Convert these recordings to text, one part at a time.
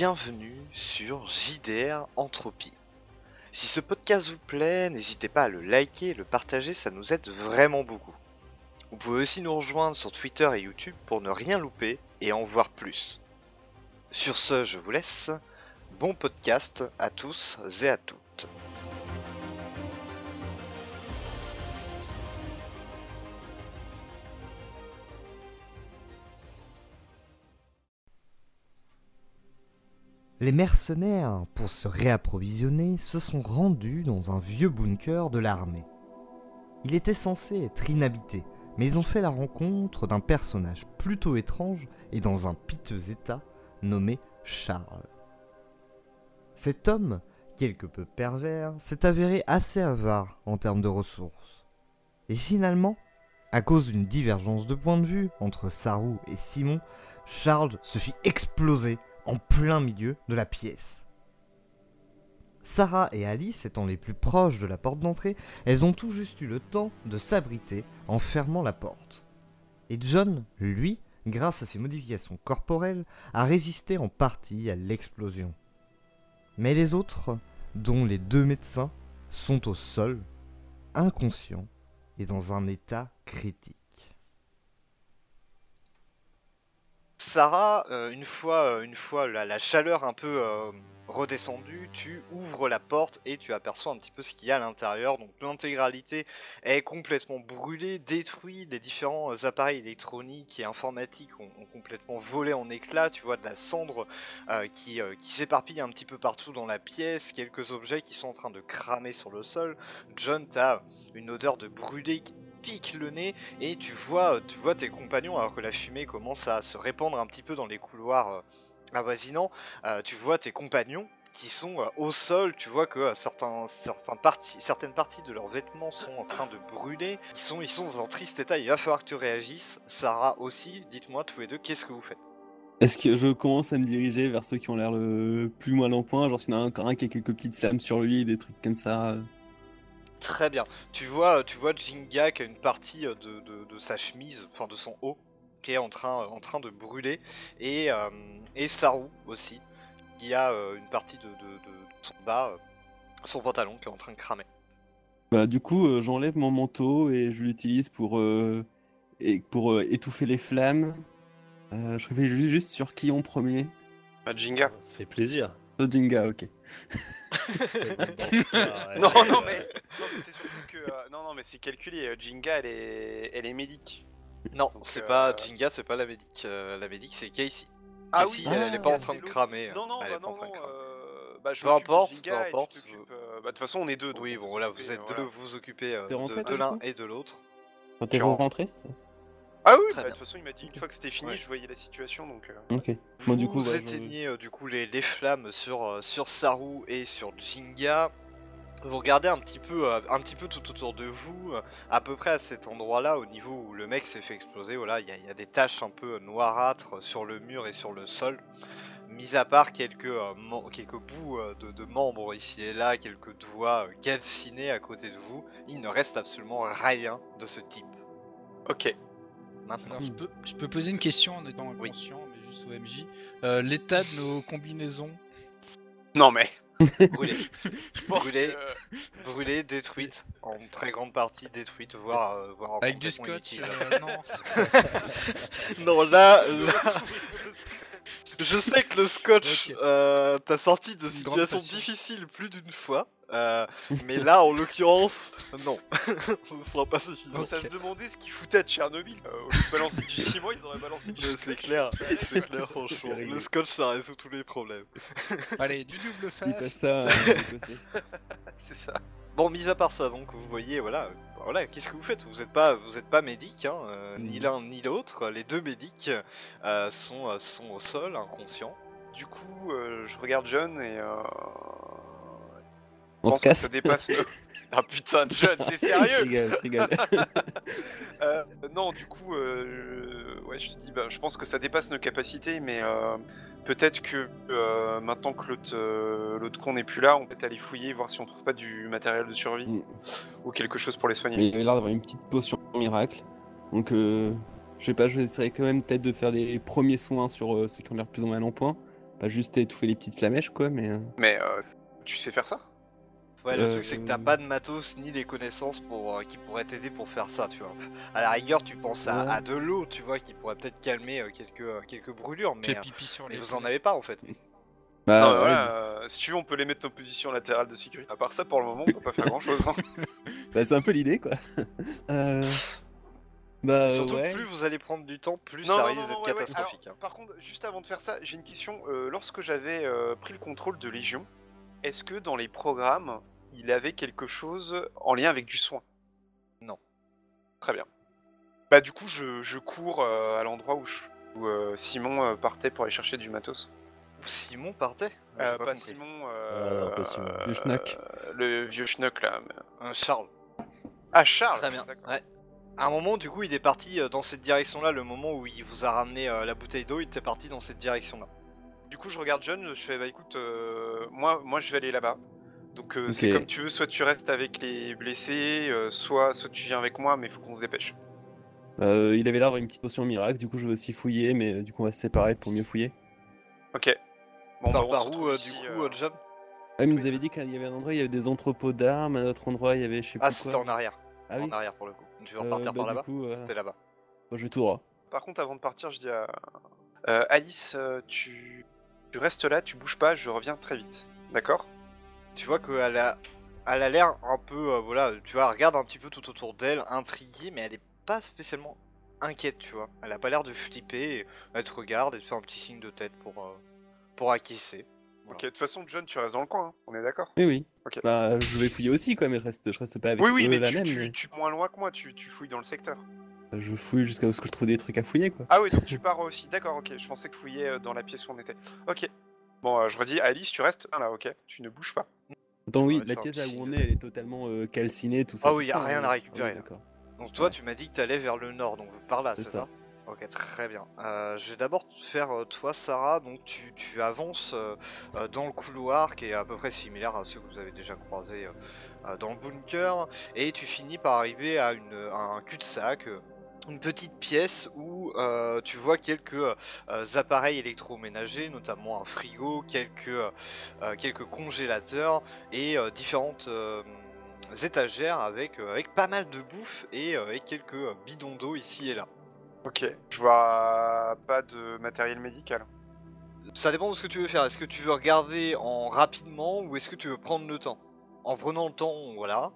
bienvenue sur JDR Entropie. Si ce podcast vous plaît, n'hésitez pas à le liker et le partager, ça nous aide vraiment beaucoup. Vous pouvez aussi nous rejoindre sur Twitter et YouTube pour ne rien louper et en voir plus. Sur ce, je vous laisse. Bon podcast à tous et à toutes. Les mercenaires, pour se réapprovisionner, se sont rendus dans un vieux bunker de l'armée. Il était censé être inhabité, mais ils ont fait la rencontre d'un personnage plutôt étrange et dans un piteux état nommé Charles. Cet homme, quelque peu pervers, s'est avéré assez avare en termes de ressources. Et finalement, à cause d'une divergence de point de vue entre Sarou et Simon, Charles se fit exploser en plein milieu de la pièce. Sarah et Alice étant les plus proches de la porte d'entrée, elles ont tout juste eu le temps de s'abriter en fermant la porte. Et John, lui, grâce à ses modifications corporelles, a résisté en partie à l'explosion. Mais les autres, dont les deux médecins, sont au sol, inconscients et dans un état critique. Sarah, euh, une fois, euh, une fois la, chaleur un peu euh, redescendue, tu ouvres la porte et tu aperçois un petit peu ce qu'il y a à l'intérieur. Donc l'intégralité est complètement brûlée, détruite. Les différents appareils électroniques et informatiques ont, complètement volé en éclats. Tu vois de la cendre qui, qui s'éparpille un petit peu partout dans la pièce. Quelques objets qui sont en train de cramer sur le sol. John, t'as une odeur de brûlé pique le nez et tu vois, tu vois tes compagnons alors que la fumée commence à se répandre un petit peu dans les couloirs euh, avoisinants. euh, tu vois tes compagnons qui sont euh, au sol, tu vois que certains, certains parties, certaines parties de leurs vêtements sont en train de brûler, ils sont, ils sont dans un triste état, il va falloir que tu réagisses, Sarah aussi, dites-moi tous les deux, qu'est-ce que vous faites? Est-ce que je commence à me diriger vers ceux qui ont l'air le plus mal en point? Genre s'il y en a encore un qui a quelques petites flammes sur lui, des trucs comme ça. Très bien, tu vois, tu vois Jinga qui a une partie euh, de, de, de sa chemise, enfin de son haut, qui est en train, en train de brûler, et, euh, et Saru aussi, qui a euh, une partie de, de, de son bas, euh, son pantalon qui est en train de cramer. Bah du coup euh, j'enlève mon manteau et je l'utilise pour, euh, et pour euh, étouffer les flammes. Euh, je réfléchis juste sur qui en premier? Bah, Jinga. Ça fait plaisir. Oh, Jinga, ok. Non, non, mais, non, mais c'est surtout que. euh, non, non, mais c'est calculé. euh, Jinga, elle est, elle est médic. Non, Donc, c'est euh, pas Jinga, c'est pas la médic. euh, la médic, c'est Casey. Ah Casey, oui, elle, elle est pas en train de cramer. Non, non, elle bah est pas non, en train de cramer. euh, bah, je Peu importe, Jinga peu importe, euh, bah, de toute façon, on est deux. donc Oui, on bon voilà, s'occuper, vous êtes voilà. deux, vous vous occupez euh, de, l'un et de l'autre. T'es rentré Ah oui, Très bah, de toute façon, il m'a dit une fois que c'était fini, Ouais. je voyais la situation donc. euh, Ok. Vous Moi du coup, ouais, je- éteignez euh, du coup les, les flammes sur, euh, sur Saru et sur Jinga. Vous regardez un petit peu, euh, un petit peu tout autour de vous, euh, à peu près à cet endroit-là, au niveau où le mec s'est fait exploser. Voilà, il y, a- il y a des taches un peu noirâtres sur le mur et sur le sol. Mis à part quelques, euh, quelques bouts de, de membres ici et là, quelques doigts calcinés à côté de vous, il ne reste absolument rien de ce type. Ok. Maintenant, Alors, je peux, je peux poser une question en étant Oui. inconscient, mais juste au MJ. Euh, L'état de nos combinaisons? Non, mais. brûlé, que- brûlé, détruite, en très grande partie détruite, voire, euh, voire Avec du scotch, inutile. euh, non. Non, là, là, je sais que le scotch Ok. euh, t'a sorti de situations difficiles plus d'une fois, euh, mais là, en l'occurrence, non, ce ne sera pas suffisant. Ça se demandait ce qu'ils foutaient à Tchernobyl. Euh, au lieu de balancer du ciment, ils auraient balancé du C'est clair, c'est clair, franchement. Le scotch, ça résout tous les problèmes. Allez, du double Il passe face. ça négocier. C'est ça. Bon, mis à part ça, donc, vous voyez, voilà, voilà, qu'est-ce que vous faites? Vous n'êtes pas, vous êtes pas médic, hein, euh, ni Mhm. l'un ni l'autre. Les deux médics euh, sont, euh, sont au sol, inconscients. Du coup, euh, je regarde John et. Euh... je On pense se que Ça casse. dépasse. nos- ah putain, John, t'es Je sérieux rigole, je rigole. Euh, Non, du coup, euh, ouais, je te dis, bah, je pense que ça dépasse nos capacités, mais euh, peut-être que euh, maintenant que l'autre euh, l'autre con n'est plus là, on peut aller fouiller, voir si on trouve pas du matériel de survie Mm. ou quelque chose pour les Mais soigner. il avait l'air d'avoir une petite potion miracle. Donc, euh, je sais pas, j'essaierai quand même peut-être de faire des premiers soins sur euh, ceux qui ont l'air plus ou moins en point. pas juste étouffer les petites flamèches, quoi, mais. Mais euh, tu sais faire ça? Ouais, le Euh, truc c'est que t'as pas de matos ni les connaissances pour euh, qui pourraient t'aider pour faire ça, tu vois. À la rigueur, tu penses à, Ouais. à de l'eau, tu vois, qui pourrait peut-être calmer euh, quelques euh, quelques brûlures, mais, Fais euh, pipi sur mais les. vous en avez pas en fait. Bah, Non, voilà, euh, Si tu veux, on peut les mettre en position latérale de sécurité. À part ça, pour le moment, on peut pas faire grand chose. bah, c'est un peu l'idée, quoi. euh... Bah, Surtout ouais. que plus vous allez prendre du temps, plus Non, ça risque d'être ouais, catastrophique. hein. Par contre, juste avant de faire ça, j'ai une question. Euh, lorsque j'avais euh, pris le contrôle de Légion, est-ce que dans les programmes, il avait quelque chose en lien avec du soin Non. Très bien. Bah du coup, je, je cours euh, à l'endroit où, je- où, euh, Simon euh, partait pour aller chercher du matos. Où Simon partait? Euh, pas. Simon, Ah, euh, pas Simon. Le schnock. euh, le vieux schnock là. Euh, Charles. Ah Charles. Très bien. Ouais. À un moment, du coup, il est parti dans cette direction-là. Le moment où il vous a ramené euh, la bouteille d'eau, il était parti dans cette direction-là. Du coup, je regarde John, je fais bah écoute, euh, moi, moi je vais aller là-bas. Donc euh, c'est comme tu veux, soit tu restes avec les blessés, euh, soit, soit tu viens avec moi, mais faut qu'on se dépêche. Euh, il avait l'air une petite potion miracle, du coup, je vais aussi fouiller, mais euh, du coup, on va se séparer pour mieux fouiller. Ok. Bon, par bah, par où, euh, ici, du coup, John? Ah, il Oui, nous avait dit qu'il y avait un endroit, il y avait des entrepôts d'armes, à un autre endroit, il y avait je sais Ah, plus c'était en arrière. Ah oui En arrière pour le coup. Tu veux Euh, repartir bah, par là-bas? euh, C'était là-bas. bon, je vais tout droit. Par contre, avant de partir, je dis à euh, Alice, tu... tu restes là, tu bouges pas, je reviens très vite. D'accord? Tu vois qu'elle a, elle a l'air un peu, euh, voilà, tu vois, elle regarde un petit peu tout autour d'elle, intriguée, mais elle est pas spécialement inquiète, tu vois. Elle a pas l'air de flipper, et elle te regarde et te fait un petit signe de tête pour, euh, pour acquiescer. Voilà. Ok, de toute façon, John, tu restes dans le coin, hein, on est d'accord? Oui, oui. Ok. Bah, je vais fouiller aussi, quoi, mais je reste, je reste pas avec Oui, oui, eux mais la tu, même, tu, mais tu- moins loin que moi, tu, tu fouilles dans le secteur. je fouille jusqu'à ce que je trouve des trucs à fouiller, quoi. Ah oui, donc tu pars aussi. D'accord, ok. Je pensais que tu fouillais euh, dans la pièce où on était. Ok. Bon, euh, je redis, Alice, tu restes là, ok Tu ne bouges pas. Attends, oui, la pièce où on est, elle est totalement euh, calcinée, tout ça. Ah oui, y a rien hein. à récupérer, Ah oui, d'accord. Donc toi, Ouais. tu m'as dit que t'allais vers le nord, donc par là, C'est ça. ça Ok, très bien. Euh, je vais d'abord faire euh, toi, Sarah. Donc tu, tu avances euh, euh, dans le couloir qui est à peu près similaire à ceux que vous avez déjà croisés euh, euh, dans le bunker, et tu finis par arriver à, une, à un cul-de-sac. Une petite pièce où euh, tu vois quelques euh, appareils électroménagers, notamment un frigo, quelques, euh, quelques congélateurs et différentes étagères avec, avec pas mal de bouffe et, et quelques bidons d'eau ici et là. Ok. Je vois pas de matériel médical. Ça dépend de ce que tu veux faire. Est-ce que tu veux regarder en rapidement ou est-ce que tu veux prendre le temps? En prenant le temps, voilà.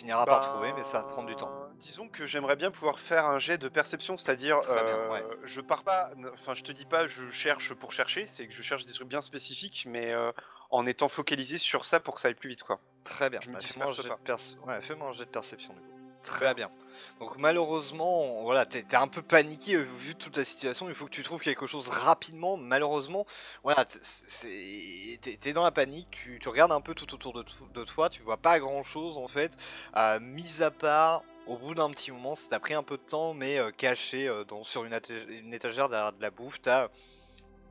Finiras par Ben, trouver, mais ça va prendre du temps. Disons que j'aimerais bien pouvoir faire un jet de perception, c'est-à-dire, euh, ouais. je pars pas, enfin, je te dis pas, je cherche pour chercher, c'est que je cherche des trucs bien spécifiques, mais euh, en étant focalisé sur ça pour que ça aille plus vite, quoi. Très bien. je Bah, fais-moi un pas. ouais, un jet de perception du coup. Très bien. Donc malheureusement, voilà, t'es un peu paniqué euh, vu toute la situation. Il faut que tu trouves quelque chose rapidement. Malheureusement, voilà, t'es dans la panique. Tu, regardes un peu tout autour de, to- de toi. Tu vois pas grand-chose en fait. Euh, mis à part, au bout d'un petit moment, ça t'a pris un peu de temps, mais euh, caché sur une, une étagère derrière de la bouffe, t'as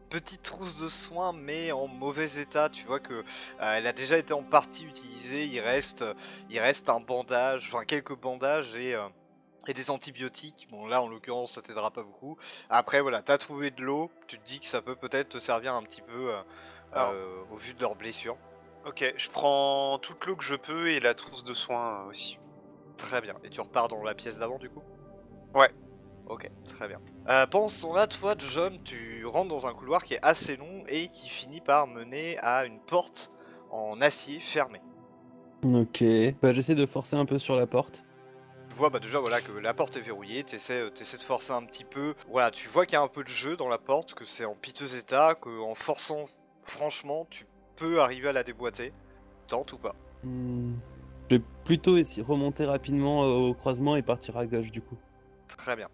petite trousse de soins mais en mauvais état tu vois que euh, elle a déjà été en partie utilisée il reste il reste un bandage enfin quelques bandages et euh, et des antibiotiques bon là en l'occurrence ça t'aidera pas beaucoup après voilà t'as trouvé de l'eau tu te dis que ça peut peut-être te servir un petit peu euh, Alors. euh, au vu de leurs blessures Ok, je prends toute l'eau que je peux et la trousse de soins euh, aussi. Très bien. Et tu repars dans la pièce d'avant du coup? Ouais. Ok, très bien. Euh, pendant ce temps-là, toi, John, tu rentres dans un couloir qui est assez long et qui finit par mener à une porte en acier fermée. Ok, bah j'essaie de forcer un peu sur la porte. Tu vois bah déjà voilà que la porte est verrouillée, t'essaies euh, t'essaies de forcer un petit peu. Voilà, tu vois qu'il y a un peu de jeu dans la porte, que c'est en piteux état, que en forçant franchement tu peux arriver à la déboîter. Tente ou pas Hmm, Je vais plutôt essayer remonter rapidement euh, au croisement et partir à gauche du coup. Très bien.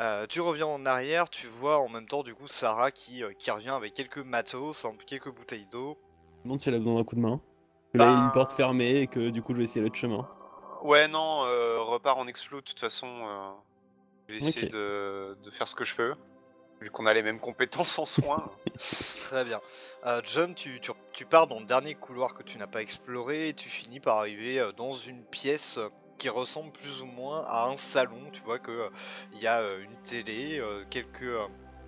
Euh, tu reviens en arrière, tu vois en même temps du coup Sarah qui, euh, qui revient avec quelques matos, quelques bouteilles d'eau. Je me demande si elle a besoin d'un coup de main. Que là, il y a une Bah. porte fermée et que du coup, je vais essayer l'autre chemin. Ouais, non, euh, repars en explo, de toute façon. euh, je vais essayer de, de faire ce que je peux. Vu qu'on a les mêmes compétences en soins. Très bien. Euh, John, tu, tu, tu pars dans le dernier couloir que tu n'as pas exploré et tu finis par arriver dans une pièce euh, qui ressemble plus ou moins à un salon. Tu vois que euh, il y a euh, une télé, euh, quelques,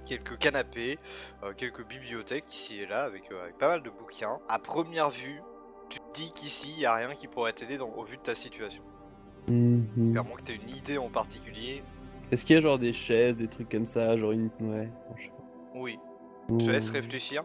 quelques canapés, euh, quelques bibliothèques ici et là avec, euh, avec pas mal de bouquins. À première vue, tu te dis qu'ici il y a rien qui pourrait t'aider au vu de ta situation. À moins que tu une idée en particulier. Est-ce qu'il y a genre des chaises, des trucs comme ça, genre une. Ouais. bon, je sais pas. Oui, je te laisse réfléchir.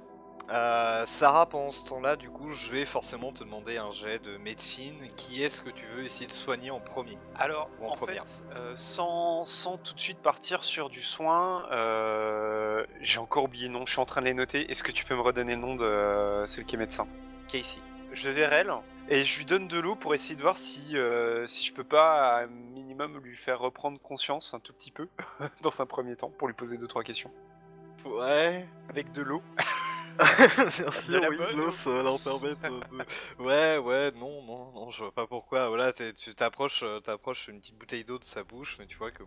Euh, Sarah, pendant ce temps-là, du coup, je vais forcément te demander un jet de médecine. Qui est-ce que tu veux essayer de soigner en premier Alors, Ou en en première. fait, euh, sans, sans tout de suite partir sur du soin, euh, j'ai encore oublié le nom, je suis en train de les noter. Est-ce que tu peux me redonner le nom de celle qui est médecin? Casey. Je vais vers elle et je lui donne de l'eau pour essayer de voir si, euh, si je peux pas, un minimum, lui faire reprendre conscience un tout petit peu, dans un premier temps, pour lui poser deux trois questions. Ouais. Avec de l'eau. Eau. ça va leur permettre de... Ouais, ouais, non, non, non, je vois pas pourquoi. Voilà, c'est- tu t'approches, euh, t'approches une petite bouteille d'eau de sa bouche, mais tu vois que...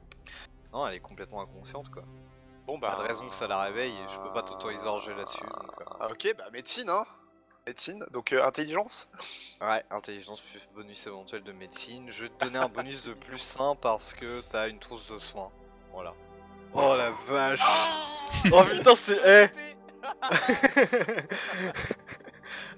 Non, elle est complètement inconsciente, quoi. Bon Pas de raison que ça la réveille, et je peux pas t'autoriser à ranger là-dessus, donc, euh. Ah, ok, bah médecine, hein Médecine, donc euh, intelligence Ouais, intelligence plus bonus éventuel de médecine. Je vais te donner un bonus de plus 1 parce que t'as une trousse de soins. Voilà. Oh la vache Oh putain, c'est... Eh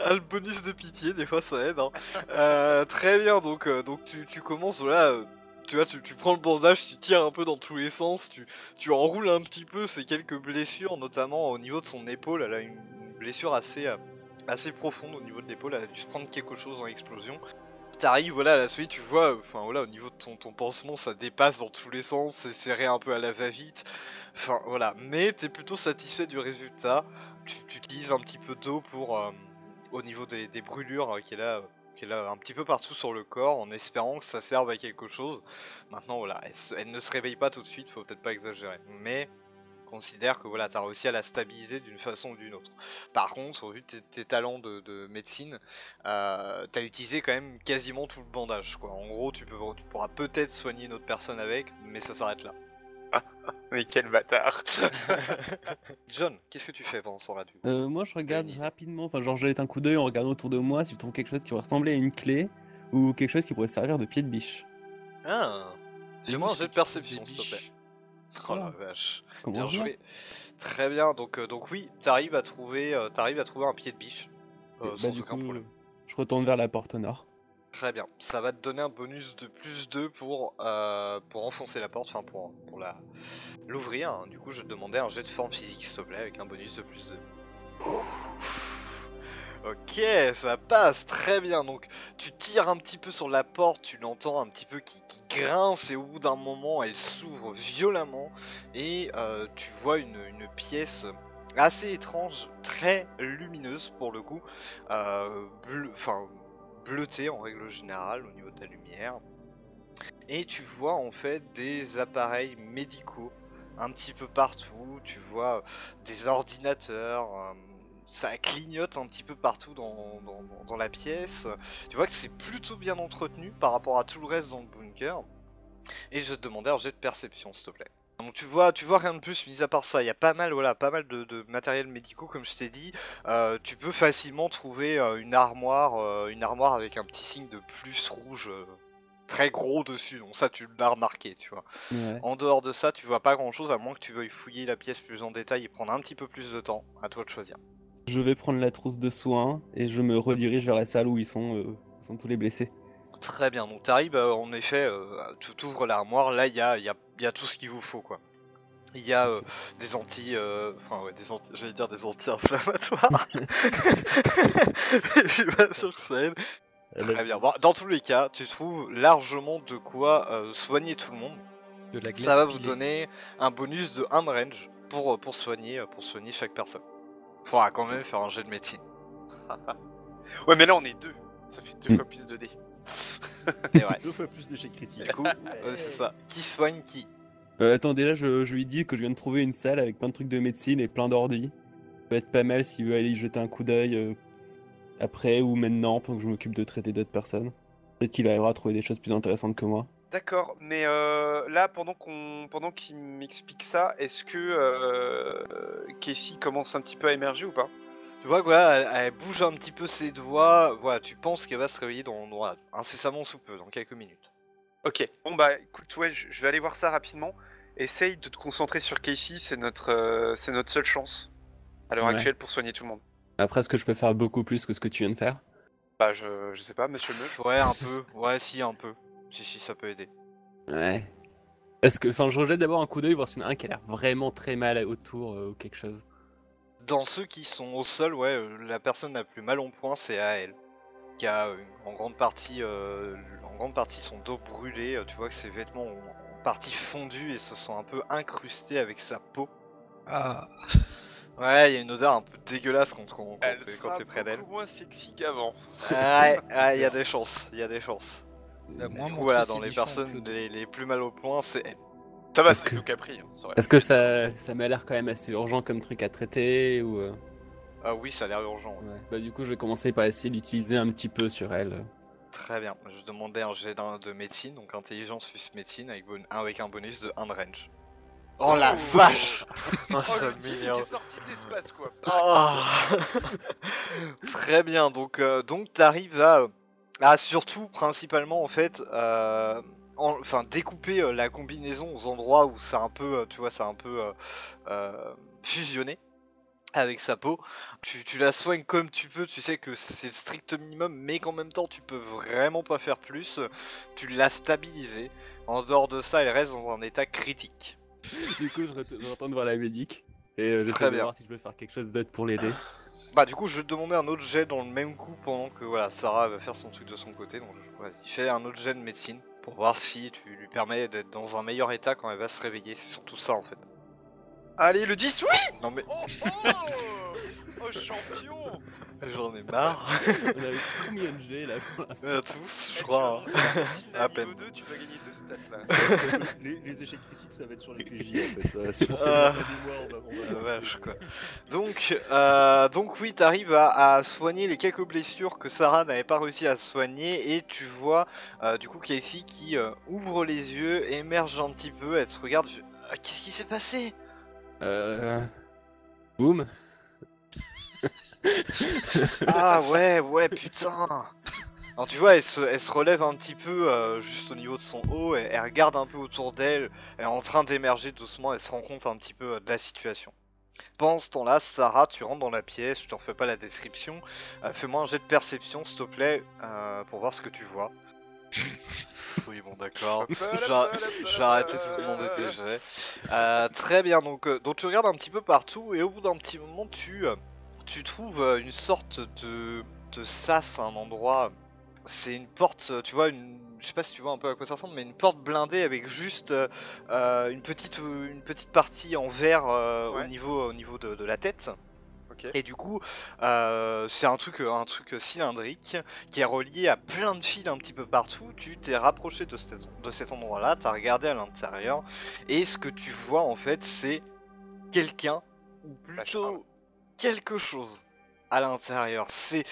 Ah, le bonus de pitié, des fois ça aide. Hein. Euh, très bien, donc, euh, tu, commences, voilà, euh, tu prends le bandage, tu tires un peu dans tous les sens, tu, enroules un petit peu ces quelques blessures, notamment au niveau de son épaule. Elle a une, blessure assez, profonde au niveau de l'épaule, elle a dû se prendre quelque chose en explosion. T'arrives, voilà, à la suite, tu vois, au niveau de ton, ton pansement, ça dépasse dans tous les sens, c'est serré un peu à la va-vite. Enfin voilà, mais t'es plutôt satisfait du résultat. Tu, utilises un petit peu d'eau pour, euh, au niveau des, brûlures euh, qu'elle a, euh, a un petit peu partout sur le corps, en espérant que ça serve à quelque chose. Maintenant voilà, elle, ne se réveille pas tout de suite, faut peut-être pas exagérer, mais considère que voilà, t'as réussi à la stabiliser d'une façon ou d'une autre. Par contre, au vu de tes, talents de, de médecine, t'as utilisé quand même quasiment tout le bandage. Quoi. En gros, tu, peux, tu pourras peut-être soigner une autre personne avec, mais ça s'arrête là. Mais quel bâtard John, qu'est-ce que tu fais pendant ce temps-là du coup Euh, moi, je regarde rapidement, enfin, genre, je jette un coup d'œil en regardant autour de moi si je trouve quelque chose qui pourrait ressembler à une clé ou quelque chose qui pourrait servir de pied de biche. Ah Fais-moi un jet de perception, s'il te plaît. Oh la vache. Comment Bien joué. Très bien, donc, euh, donc oui, t'arrives à trouver, euh, t'arrives à trouver un pied de biche. euh, Bah, sans du aucun coup, problème. je retourne vers la porte nord. Très bien. Ça va te donner un bonus de plus 2 pour, euh, pour enfoncer la porte, enfin pour, pour la l'ouvrir. hein. Du coup, je te demandais un jet de forme physique, s'il te plaît, avec un bonus de plus 2. Ok, ça passe très bien. Donc, tu tires un petit peu sur la porte, tu l'entends un petit peu qui, qui grince, et au bout d'un moment, elle s'ouvre violemment, et euh, tu vois une, une pièce assez étrange, très lumineuse pour le coup, euh, enfin bleuté en règle générale au niveau de la lumière. Et tu vois en fait des appareils médicaux un petit peu partout. Tu vois des ordinateurs. euh, ça clignote un petit peu partout dans, la pièce. Tu vois que c'est plutôt bien entretenu par rapport à tout le reste dans le bunker. Et je te demandais un jet de perception s'il te plaît. Donc tu vois, tu vois rien de plus mis à part ça. Il y a pas mal, voilà, pas mal de, de matériel médicaux comme je t'ai dit. Euh, tu peux facilement trouver euh, une armoire, euh, une armoire avec un petit signe de plus rouge très gros dessus. Donc ça, tu l'as remarqué, tu vois. Ouais. En dehors de ça, tu vois pas grand chose à moins que tu veuilles fouiller la pièce plus en détail et prendre un petit peu plus de temps. À toi de choisir. Je vais prendre la trousse de soins et je me redirige vers la salle où ils sont, où sont tous les blessés. Très bien. Donc t'arrives, euh, en effet, euh, tu ouvres l'armoire. Là, il y a, il y, a, il y a tout ce qu'il vous faut, quoi. Il y a euh, des anti, euh, enfin ouais, des anti, j'allais dire des anti-inflammatoires. Je suis pas sûr que ça aide. Très bien. Bon, dans tous les cas, tu trouves largement de quoi euh, soigner tout le monde. De la glace Ça va vous donner un bonus de 1 de range pour, pour, soigner, pour soigner chaque personne. Faudra quand même faire un jet de médecine. Ouais, mais là on est deux. Ça fait deux Mm. fois plus de dés. Ouais, Deux fois plus d'échecs critiques. du coup, ouais, c'est ça. Qui soigne qui Euh, attends, déjà, je, je lui dis que je viens de trouver une salle avec plein de trucs de médecine et plein d'ordi. Ça peut être pas mal s'il veut aller y jeter un coup d'œil euh, après ou maintenant, pendant que je m'occupe de traiter d'autres personnes. Peut-être qu'il arrivera à trouver des choses plus intéressantes que moi. D'accord, mais euh, là pendant qu'on pendant qu'il m'explique ça, est-ce que euh, Casey commence un petit peu à émerger ou pas? Tu vois, voilà, elle, elle bouge un petit peu ses doigts. Voilà, tu penses qu'elle va se réveiller dans, voilà, incessamment sous peu, dans quelques minutes. Ok, bon bah écoute, ouais, je je vais aller voir ça rapidement. essaye de te concentrer sur Casey, c'est notre, euh, c'est notre seule chance à l'heure Ouais. actuelle pour soigner tout le monde. Après, est-ce que je peux faire beaucoup plus que ce que tu viens de faire? Bah, je, je sais pas, monsieur le meuf. Ouais, un peu. Ouais, si, un peu. Si, si, ça peut aider. Ouais. Est-ce que, enfin, je rejette d'abord un coup d'œil voir s'il y en a un qui a l'air vraiment très mal autour euh, ou quelque chose. Dans ceux qui sont au sol, ouais, euh, la personne la plus mal en point, c'est AL. Qui a euh, en grande partie, euh, en grande partie son dos brûlé. euh, Tu vois que ses vêtements ont en partie fondu et se sont un peu incrustés avec sa peau. Ah, Ouais, il y a une odeur un peu dégueulasse quand, quand, quand Elle t'es- sera quand t'es près d'elle. beaucoup moins sexy qu'avant. Ouais, ouais, il y a des chances, il y a des chances. Du coup, voilà, dans les personnes les, les plus mal au point, c'est elle. Ça va, Est-ce c'est que- tout Capri. hein, Est-ce que ça, ça m'a l'air quand même assez urgent comme truc à traiter ou euh, Ah oui, ça a l'air urgent. ouais. Bah du coup, je vais commencer par essayer d'utiliser un petit peu sur elle. Très bien. Je demandais un jet d'un- de médecine, donc intelligence plus médecine avec, bon- avec un bonus de 1 de range. Oh la Oh. vache Oh, Oh, le est sorti de l'espace, quoi. Oh. Très bien, donc, euh, donc t'arrives à, à surtout, principalement en fait, euh, en- enfin découper euh, la combinaison aux endroits où ça a un peu, euh, tu vois, ça a un peu euh, fusionné avec sa peau. Tu, tu la soignes comme tu peux, tu sais que c'est le strict minimum, mais qu'en même temps tu peux vraiment pas faire plus. Tu l'as stabilisée. En dehors de ça, elle reste dans un état critique. du coup, je, ret- je retourne voir la médic et de bien. voir si je peux faire quelque chose d'autre pour l'aider. Bah du coup je vais te demander un autre jet dans le même coup pendant que voilà Sarah va faire son truc de son côté donc je- vas-y fais un autre jet de médecine pour voir si tu lui permets d'être dans un meilleur état quand elle va se réveiller c'est surtout ça en fait. Allez, le 10, oui Non mais Oh, oh Oh, champion j'en ai marre. On a réussi combien de G là pour l'instant Euh, tous je crois. hein. À peine. 2, tu vas gagner 2 stats, là. les, les échecs critiques, ça va être sur les PJ en fait. sur Ah. des mois, on va, on va- La vache quoi. Donc, euh, donc oui, t'arrives à, à soigner les quelques blessures que Sarah n'avait pas réussi à soigner et tu vois euh, du coup Casey qui euh, ouvre les yeux, émerge un petit peu, elle te regarde, Ah, qu'est-ce qui s'est passé? Euh... Boum. Ah ouais, ouais, putain Alors tu vois, elle se, elle se relève un petit peu euh, juste au niveau de son haut, et elle regarde un peu autour d'elle, elle est en train d'émerger doucement, elle se rend compte un petit peu euh, de la situation. Pendant ce temps-là, Sarah, tu rentres dans la pièce, je te refais pas la description, Euh, fais-moi un jet de perception s'il te plaît, pour voir ce que tu vois. oui bon d'accord, J'a- j'ai arrêté de te demander tes jets. Euh, très bien, donc, donc tu regardes un petit peu partout et au bout d'un petit moment tu, tu trouves euh, une sorte de, de sas à un endroit. C'est une porte, euh, tu vois, une, je sais pas si tu vois un peu à quoi ça ressemble, mais une porte blindée avec juste euh, une, petite, une petite partie en verre euh, au niveau, au niveau de, de la tête. Et du coup, euh, c'est un truc, un truc cylindrique qui est relié à plein de fils un petit peu partout. Tu t'es rapproché de cet, de cet endroit-là, t'as regardé à l'intérieur, et ce que tu vois en fait, c'est quelqu'un ou plutôt quelque chose à l'intérieur. C'est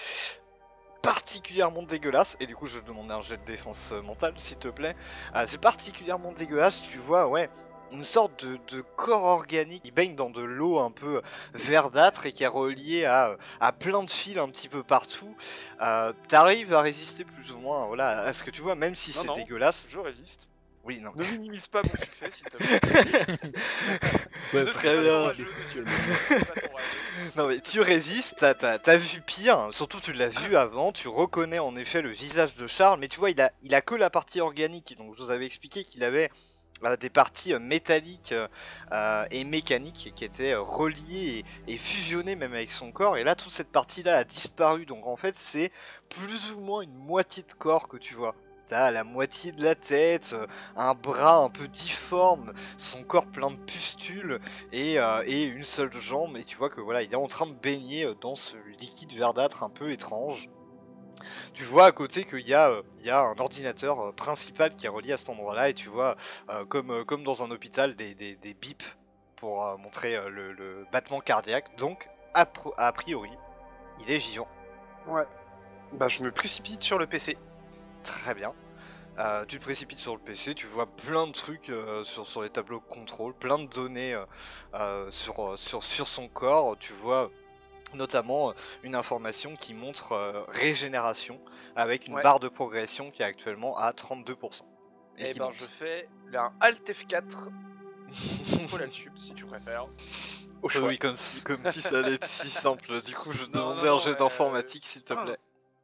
particulièrement dégueulasse, et du coup, je demander un jet de défense euh, mentale, s'il te plaît. Euh, c'est particulièrement dégueulasse, tu vois, ouais. Une sorte de, de corps organique qui baigne dans de l'eau un peu verdâtre et qui est relié à, à plein de fils un petit peu partout. Euh, T'arrives à résister plus ou moins voilà, à ce que tu vois, même si c'est dégueulasse. Je résiste. Oui, non. Ne minimise pas mon succès, s'il te plaît. Ouais, Ne très bien. Non mais tu résistes, t'as- t'as t'as vu pire, surtout tu l'as vu avant, tu reconnais en effet le visage de Charles, mais tu vois il a, il a que la partie organique, donc je vous avais expliqué qu'il avait euh, des parties euh, métalliques euh, et mécaniques qui étaient euh, reliées et, et fusionnées même avec son corps, et là toute cette partie là a disparu, donc en fait c'est plus ou moins une moitié de corps que tu vois. T'as la moitié de la tête, euh, un bras un peu difforme, son corps plein de pustules, et, euh, et une seule jambe et tu vois que voilà il est en train de baigner euh, dans ce liquide verdâtre un peu étrange. Tu vois à côté qu'il y, a, un ordinateur principal qui est relié à cet endroit là et tu vois comme, dans un hôpital des, des, bips pour montrer le, battement cardiaque donc a, a priori il est vivant. Ouais. Bah, je me précipite sur le PC. Très bien. Euh, tu te précipites sur le PC, tu vois plein de trucs euh, sur, sur les tableaux de contrôle, plein de données euh, sur, sur, sur son corps. Tu vois notamment une information qui montre euh, régénération avec une Ouais. barre de progression qui est actuellement à 32%. Et qui ben, monte. je fais un Alt F4 Faut la sub si tu préfères. Au choix. oui, comme si, comme si ça allait être si simple. Du coup, je Non, demandais non, un jet d'informatique, s'il te ah. plaît.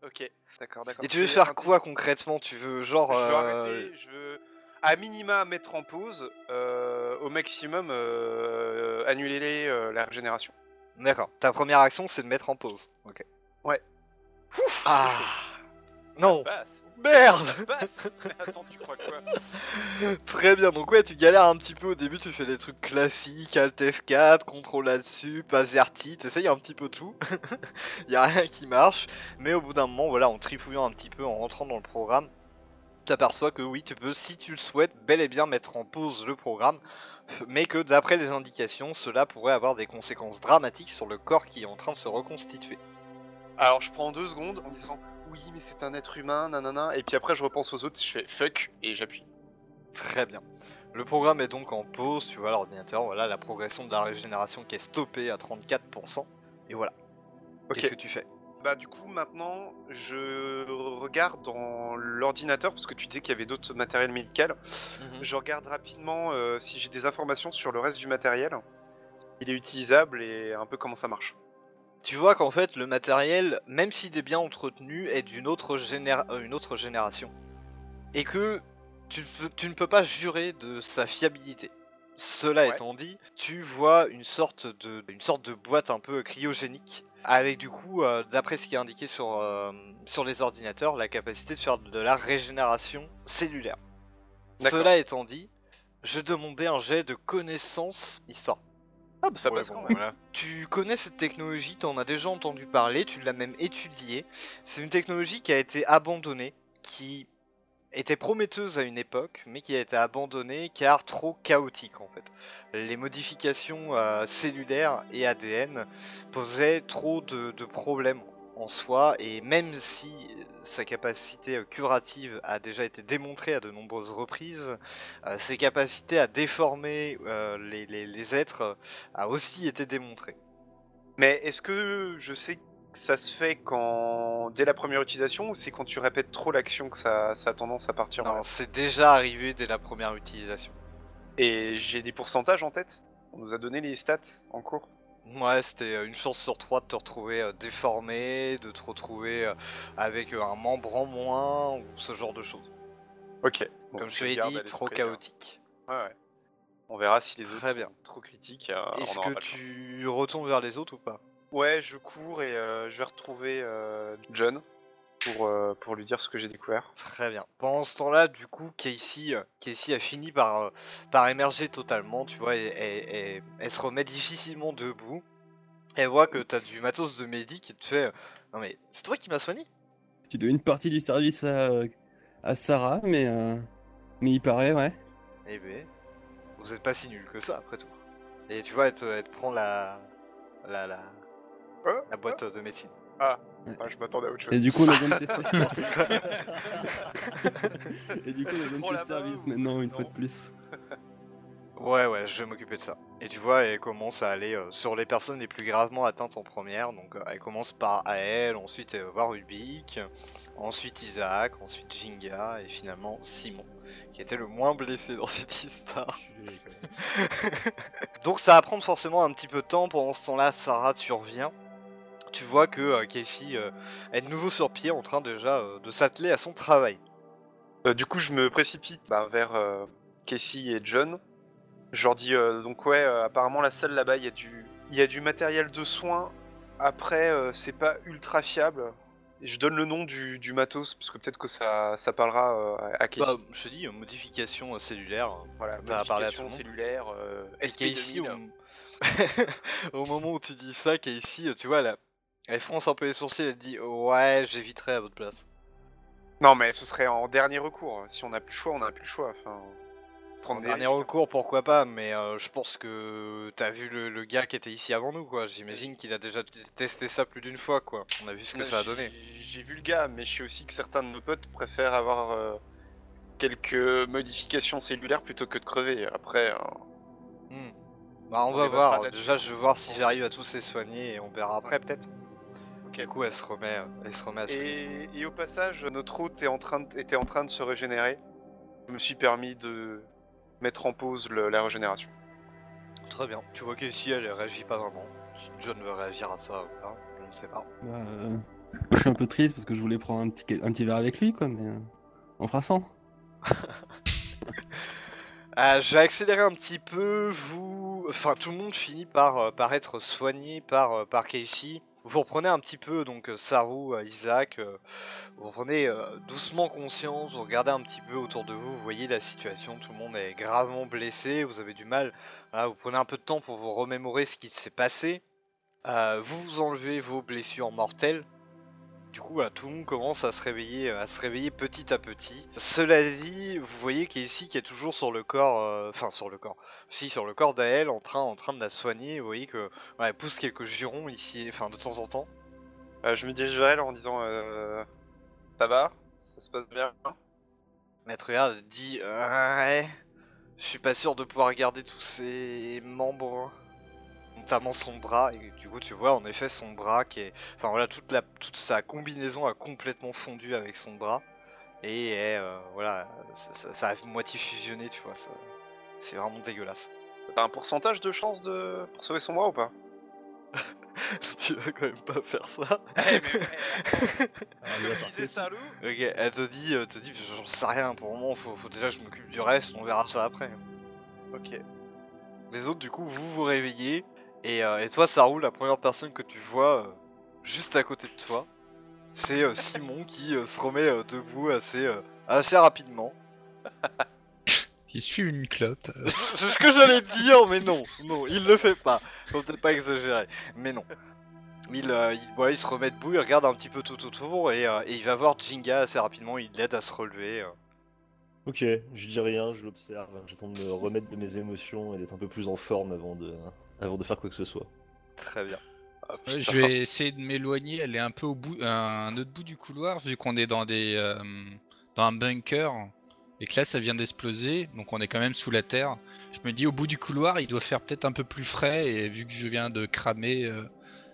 Ok, d'accord, d'accord. Et tu veux faire quoi concrètement? Tu veux genre... Je veux euh, arrêter, je veux à minima mettre en pause, euh, au maximum euh, annuler les, euh, la régénération. D'accord. Ta première action, c'est de mettre en pause. Ok. Ouais. Ah Non Passe. Merde passe? Attends, tu crois quoi? Très bien, donc ouais, tu galères un petit peu au début, tu fais des trucs classiques, Alt F4, contrôle là-dessus, AZERTY, t'essayes un petit peu tout, y a rien qui marche, mais au bout d'un moment, voilà, en trifouillant un petit peu, en rentrant dans le programme, tu t'aperçois que oui, tu peux, si tu le souhaites, bel et bien mettre en pause le programme, mais que d'après les indications, cela pourrait avoir des conséquences dramatiques sur le corps qui est en train de se reconstituer. Alors je prends deux secondes en disant oui mais c'est un être humain, nanana, et puis après je repense aux autres, je fais fuck et j'appuie. Très bien. Le programme est donc en pause, tu vois l'ordinateur, voilà la progression de la régénération qui est stoppée à 34%. Et voilà. Ok. Qu'est-ce que tu fais? Bah du coup maintenant je regarde dans l'ordinateur parce que tu disais qu'il y avait d'autres matériels médical. Je regarde rapidement euh, si j'ai des informations sur le reste du matériel. Il est utilisable et un peu comment ça marche. Tu vois qu'en fait le matériel, même s'il est bien entretenu, est d'une autre, généra- euh, une autre génération. Et que tu, ne peux- tu ne peux pas jurer de sa fiabilité. Cela Ouais. étant dit, tu vois une sorte de, une sorte de boîte un peu cryogénique, avec du coup, euh, d'après ce qui est indiqué sur, euh, sur les ordinateurs, la capacité de faire de la régénération cellulaire. Cela étant dit, je demandais un jet de connaissance histoire. Ah bah ça Ouais, passe bon, quand même. voilà. Tu connais cette technologie, tu en as déjà entendu parler, tu l'as même étudiée. C'est une technologie qui a été abandonnée, qui était prometteuse à une époque, mais qui a été abandonnée car trop chaotique en fait. Les modifications euh, cellulaires et ADN posaient trop de, de problèmes en soi, et même si sa capacité euh, curative a déjà été démontrée à de nombreuses reprises, euh, ses capacités à déformer euh, les, les- les êtres euh, a aussi été démontrée. Mais est-ce que je sais que ça se fait quand dès la première utilisation ou c'est quand tu répètes trop l'action que ça, ça a tendance à partir en Non, c'est déjà arrivé dès la première utilisation. Et j'ai des pourcentages en tête? On nous a donné les stats en cours Ouais, c'était euh, une chance sur trois de te retrouver euh, déformé, de te retrouver euh, avec un membre en moins, ou ce genre de choses. Ok. Bon, Comme je te l'ai dit, trop hein. chaotique. Ouais, ouais. On verra si les autres Très bien. sont trop critiques. euh, Est-ce que tu retournes vers les autres ou pas? Ouais, je cours et euh, je vais retrouver euh, John pour, euh, pour lui dire ce que j'ai découvert. Très bien. Pendant ce temps-là, du coup, Casey, euh, Casey a fini par, euh, par émerger totalement, tu vois, et, et- et- elle se remet difficilement debout. Elle voit que t'as du matos de médic et te fait Non mais, c'est toi qui m'as soigné Tu dois une partie du service à, à Sarah, mais, euh, mais il paraît, ouais. Eh ben, vous êtes pas si nul que ça, après tout. Et tu vois, elle te, elle te prend la, la, la, la boîte de médecine. Ah, je m'attendais à autre chose. Et du coup, on a de tes Et du coup, on a la tes services maintenant, une Non. fois de plus. Ouais, ouais, je vais m'occuper de ça. Et tu vois, elle commence à aller euh, sur les personnes les plus gravement atteintes en première. Donc, euh, elle commence par Ael, ensuite elle va voir Rubik, ensuite Isaac, ensuite Jinga, et finalement Simon, qui était le moins blessé dans cette histoire. Donc, ça va prendre forcément un petit peu de temps. Pendant ce temps-là, Sarah, tu reviens. Tu vois que euh, Casey euh, est de nouveau sur pied, en train déjà euh, de s'atteler à son travail. Du coup, je me précipite bah, vers Casey et John. Je leur dis donc ouais, apparemment la salle là-bas, il y a du, y a du matériel de soins. Après, c'est pas ultra fiable. Je donne le nom du, du matos parce que peut-être que ça, ça parlera euh, à- Casey. Bah, je te dis, modification cellulaire. voilà, ça va parler à modification tout le monde. cellulaire, euh, Et Casey, SP2000. au... au moment où tu dis ça, Casey, tu vois, elle, elle fronce un peu les sourcils, elle dit Ouais, j'éviterai à votre place. Non, mais ce serait en dernier recours. Si on n'a plus le choix, on n'a plus le choix. Enfin, En des dernier risques. recours, pourquoi pas, mais euh, je pense que t'as vu le, le gars qui était ici avant nous, quoi. J'imagine qu'il a déjà testé ça plus d'une fois, quoi. On a vu ce que ça a donné. J'ai vu le gars, mais je sais aussi que certains de nos potes préfèrent avoir euh, quelques modifications cellulaires plutôt que de crever. Après, euh, Hmm. Bah, on, On va voir. Déjà, je vais voir si j'arrive à tous les soigner et on verra après, peut-être. Ok. Du coup, elle se remet, elle se remet à et, et au passage, notre hôte est en train de- était en train de se régénérer. Je me suis permis de mettre en pause le- la régénération. Très bien. Tu vois qu'ici elle réagit pas vraiment. Si John veut réagir à ça ou pas, je ne sais pas. Bah, euh, moi, je suis un peu triste parce que je voulais prendre un petit, un petit verre avec lui, quoi, mais euh, on fera sans. Euh, je vais accélérer un petit peu. Vous, enfin, tout le monde finit par, euh, par être soigné par, euh, par Casey. Vous reprenez un petit peu, donc euh, Saru, euh, Isaac, euh, vous reprenez doucement conscience, vous regardez un petit peu autour de vous, vous voyez la situation, tout le monde est gravement blessé, vous avez du mal, vous prenez un peu de temps pour vous remémorer ce qui s'est passé. Vous vous enlevez vos blessures mortelles. Du coup, voilà, tout le monde commence à se réveiller, à se réveiller petit à petit. Cela dit, vous voyez qu'ici, qui est toujours sur le corps, euh, enfin sur le corps, si sur le corps d'Ael, en train, en train de la soigner. Vous voyez que, voilà, elle pousse quelques jurons ici, enfin de temps en temps. Euh, je me dirige vers elle en disant euh, Ça va? Ça se passe bien? Maître Yard dit, euh, ouais, je suis pas sûr de pouvoir garder tous ses membres, notamment son bras. Et du coup, tu vois en effet son bras qui est, enfin voilà, toute la, toute sa combinaison a complètement fondu avec son bras et est, euh, voilà, ça, ça- ça a moitié fusionné, tu vois. ça- C'est vraiment dégueulasse. T'as un pourcentage de chance de... pour sauver son bras ou pas? Tu vas quand même pas faire ça. Eh mais ouais salaud Ok, elle te dit, euh, te dit, j'en sais rien pour le moment, faut, faut déjà que je m'occupe du reste, on verra ça après. Ok. Les autres, du coup, vous vous réveillez, et, euh, et toi, Saru, la première personne que tu vois euh, juste à côté de toi, c'est euh, Simon qui se remet debout assez, assez rapidement. Il suit une clope. c'est ce que j'allais dire, mais non, non, il le fait pas. Faut peut-être pas exagérer, mais non. Il, euh, il, voilà, il se remet debout, il regarde un petit peu tout autour, et, euh, et il va voir Jinga assez rapidement, il l'aide à se relever. euh. Ok, je dis rien, je l'observe. J'attends de me remettre de mes émotions et d'être un peu plus en forme avant de, avant de faire quoi que ce soit. Très bien. Ah, je vais essayer de m'éloigner. Elle est un peu au bout, à un autre bout du couloir, vu qu'on est dans des, euh, dans un bunker et que là ça vient d'exploser, donc on est quand même sous la terre. Je me dis au bout du couloir, il doit faire peut-être un peu plus frais et vu que je viens de cramer, euh,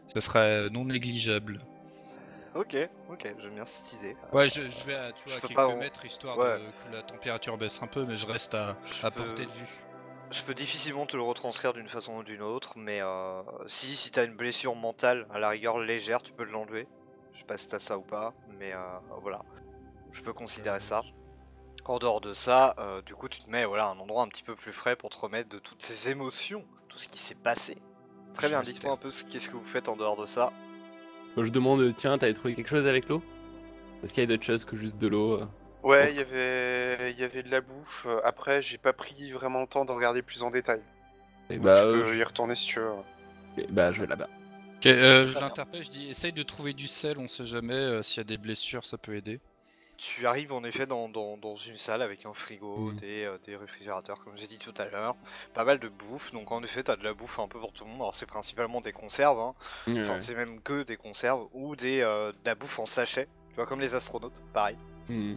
ça serait non négligeable. Ok, ok, j'aime bien cette idée. Ouais, je, je vais à, tu Je vois, à peux quelques pas mètres histoire Ouais. de, que la température baisse un peu, mais je reste à, Je à peux- portée de vue. Je peux difficilement te le retranscrire d'une façon ou d'une autre, mais euh, si, si t'as une blessure mentale, à la rigueur légère, tu peux l'enlever. Je sais pas si t'as ça ou pas, mais euh, voilà. Je peux considérer ça. En dehors de ça, euh, du coup, tu te mets voilà, à un endroit un petit peu plus frais pour te remettre de toutes ces émotions, tout ce qui s'est passé. Très bien, dites-moi un peu ce qu'est-ce que vous faites en dehors de ça. Moi, je demande, tiens, t'avais trouvé quelque chose avec l'eau Est-ce qu'il y a d'autres choses que juste de l'eau euh Ouais, il y avait... il y avait de la bouffe. Euh, Après, j'ai pas pris vraiment le temps de regarder plus en détail. Et Donc, bah, je euh, peux y retourner si tu veux. je... bah, je vais là-bas. Ok, euh, je l'interpelle, je dis essaye de trouver du sel, on sait jamais euh, s'il y a des blessures, ça peut aider. Tu arrives en effet dans, dans- dans une salle avec un frigo, des, euh, des réfrigérateurs comme j'ai dit tout à l'heure, pas mal de bouffe, donc en effet t'as de la bouffe un peu pour tout le monde, alors c'est principalement des conserves, hein. enfin Ouais. c'est même que des conserves, ou des, euh, de la bouffe en sachet, tu vois comme les astronautes, pareil. Hmm.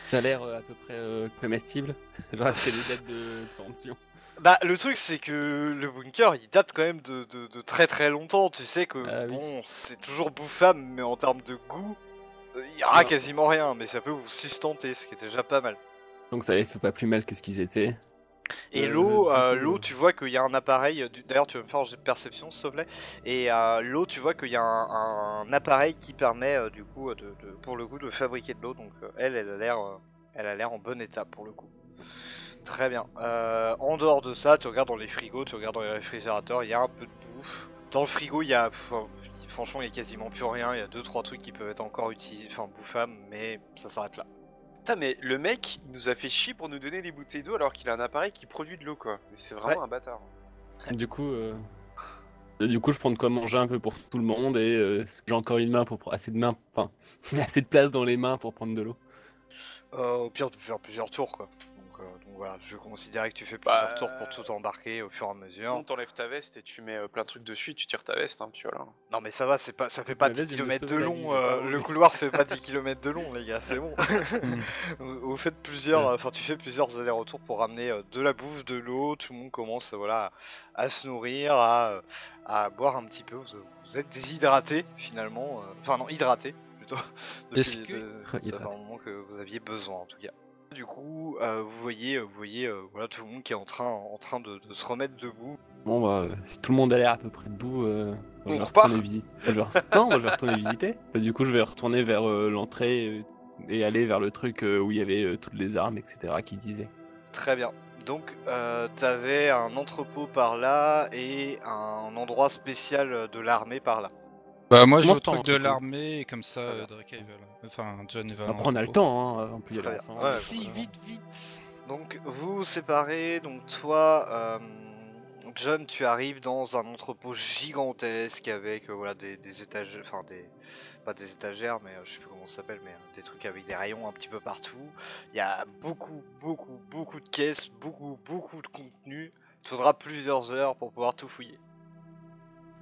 Ça a l'air euh, à peu près comestible. Genre, est-ce qu'il y a des dates de péremption Bah le truc c'est que le bunker il date quand même de, de- de très très longtemps, tu sais que Ah oui. bon c'est toujours bouffable mais en termes de goût, il y aura quasiment rien, mais ça peut vous sustenter, ce qui est déjà pas mal. Donc ça fait pas plus mal que ce qu'ils étaient. Et Euh, l'eau, euh, l'eau, tu vois qu'il y a un appareil. D'ailleurs, tu vas me faire de perception, s'il te plaît. Et euh, l'eau, tu vois qu'il y a un, un appareil qui permet, euh, du coup, euh, de, de- pour le coup, de fabriquer de l'eau. Donc, elle, elle a l'air, elle a l'air en bon état pour le coup. Très bien. En dehors de ça, tu regardes dans les frigos, tu regardes dans les réfrigérateurs, il y a un peu de bouffe. Dans le frigo, il y a, pff, franchement, il y a quasiment plus rien. Il y a deux, trois trucs qui peuvent être encore utilisés, enfin, bouffables, mais ça s'arrête là. Putain, mais le mec, il nous a fait chier pour nous donner des bouteilles d'eau alors qu'il a un appareil qui produit de l'eau, quoi. Mais c'est vraiment un bâtard. Du coup, euh, du coup, je prends de quoi manger un peu pour tout le monde et euh, j'ai encore une main pour assez de mains, enfin assez de place dans les mains pour prendre de l'eau. Euh, au pire, tu peux faire plusieurs tours, quoi. Donc, voilà, je considérais que tu fais plusieurs Bah, tours pour tout embarquer au fur et à mesure. Non, t'enlèves ta veste et tu mets euh, plein de trucs dessus et tu tires ta veste, hein, puis voilà. Non mais ça va, c'est pas, ça fait pas La 10 veste, elle me km de long, euh, le couloir fait pas 10 km de long les gars, c'est bon. vous faites plusieurs, enfin tu fais plusieurs allers-retours pour ramener euh, de la bouffe, de l'eau, tout le monde commence voilà, à, se nourrir, à, à boire un petit peu, vous, vous êtes déshydraté finalement, euh, enfin non hydraté plutôt. Depuis, que- ça fait Hydraté. un moment que vous aviez besoin en tout cas. Du coup, euh, vous voyez, vous voyez, euh, voilà, tout le monde qui est en train, en train de, de se remettre debout. Bon bah, euh, si tout le monde a l'air à peu près debout, euh, On je vais retourner visiter. Je vais re- Non, moi, je vais retourner visiter. Bah, du coup, je vais retourner vers euh, l'entrée euh, et aller vers le truc euh, où il y avait euh, toutes les armes, etc. qui disaient. Très bien. Donc, euh, t'avais un entrepôt par là et un endroit spécial de l'armée par là. Bah moi je pars truc de l'armée et comme ça bien. euh, Drake il va là. Enfin John va. Après, on a le temps, hein, on peut y Très aller bien. ensemble. Ouais, Si vite vite. Donc, vous vous séparez. Donc, toi, euh, John, tu arrives dans un entrepôt gigantesque avec euh, voilà des, des étagères, enfin des pas des étagères, mais euh, je sais plus comment ça s'appelle, mais euh, des trucs avec des rayons un petit peu partout. Il y a beaucoup, beaucoup, beaucoup de caisses, beaucoup, beaucoup de contenu. Il faudra plusieurs heures pour pouvoir tout fouiller.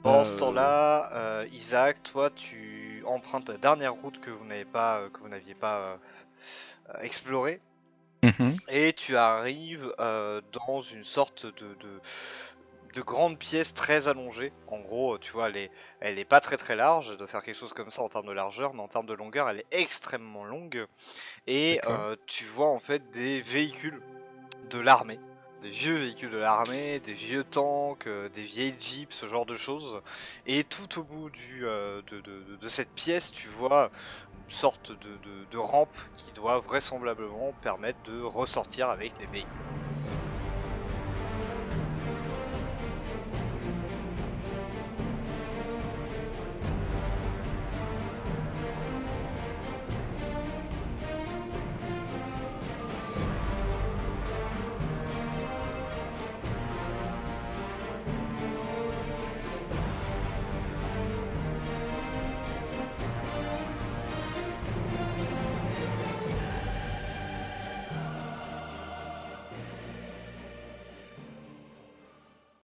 Pendant ce Euh. temps-là, euh, Isaac, toi, tu empruntes la dernière route que vous n'avez pas, euh, que vous n'aviez pas explorée. Mhm. Et tu arrives euh, dans une sorte de, de, de grande pièce très allongée. En gros, tu vois, elle est, elle est pas très très large. Elle doit faire quelque chose comme ça en termes de largeur, mais en termes de longueur, elle est extrêmement longue. Et euh, tu vois en fait des véhicules de l'armée. Des vieux véhicules de l'armée, des vieux tanks, euh, des vieilles jeeps, ce genre de choses. Et tout au bout euh, de, cette pièce, tu vois une sorte de rampe qui doit vraisemblablement permettre de ressortir avec les véhicules.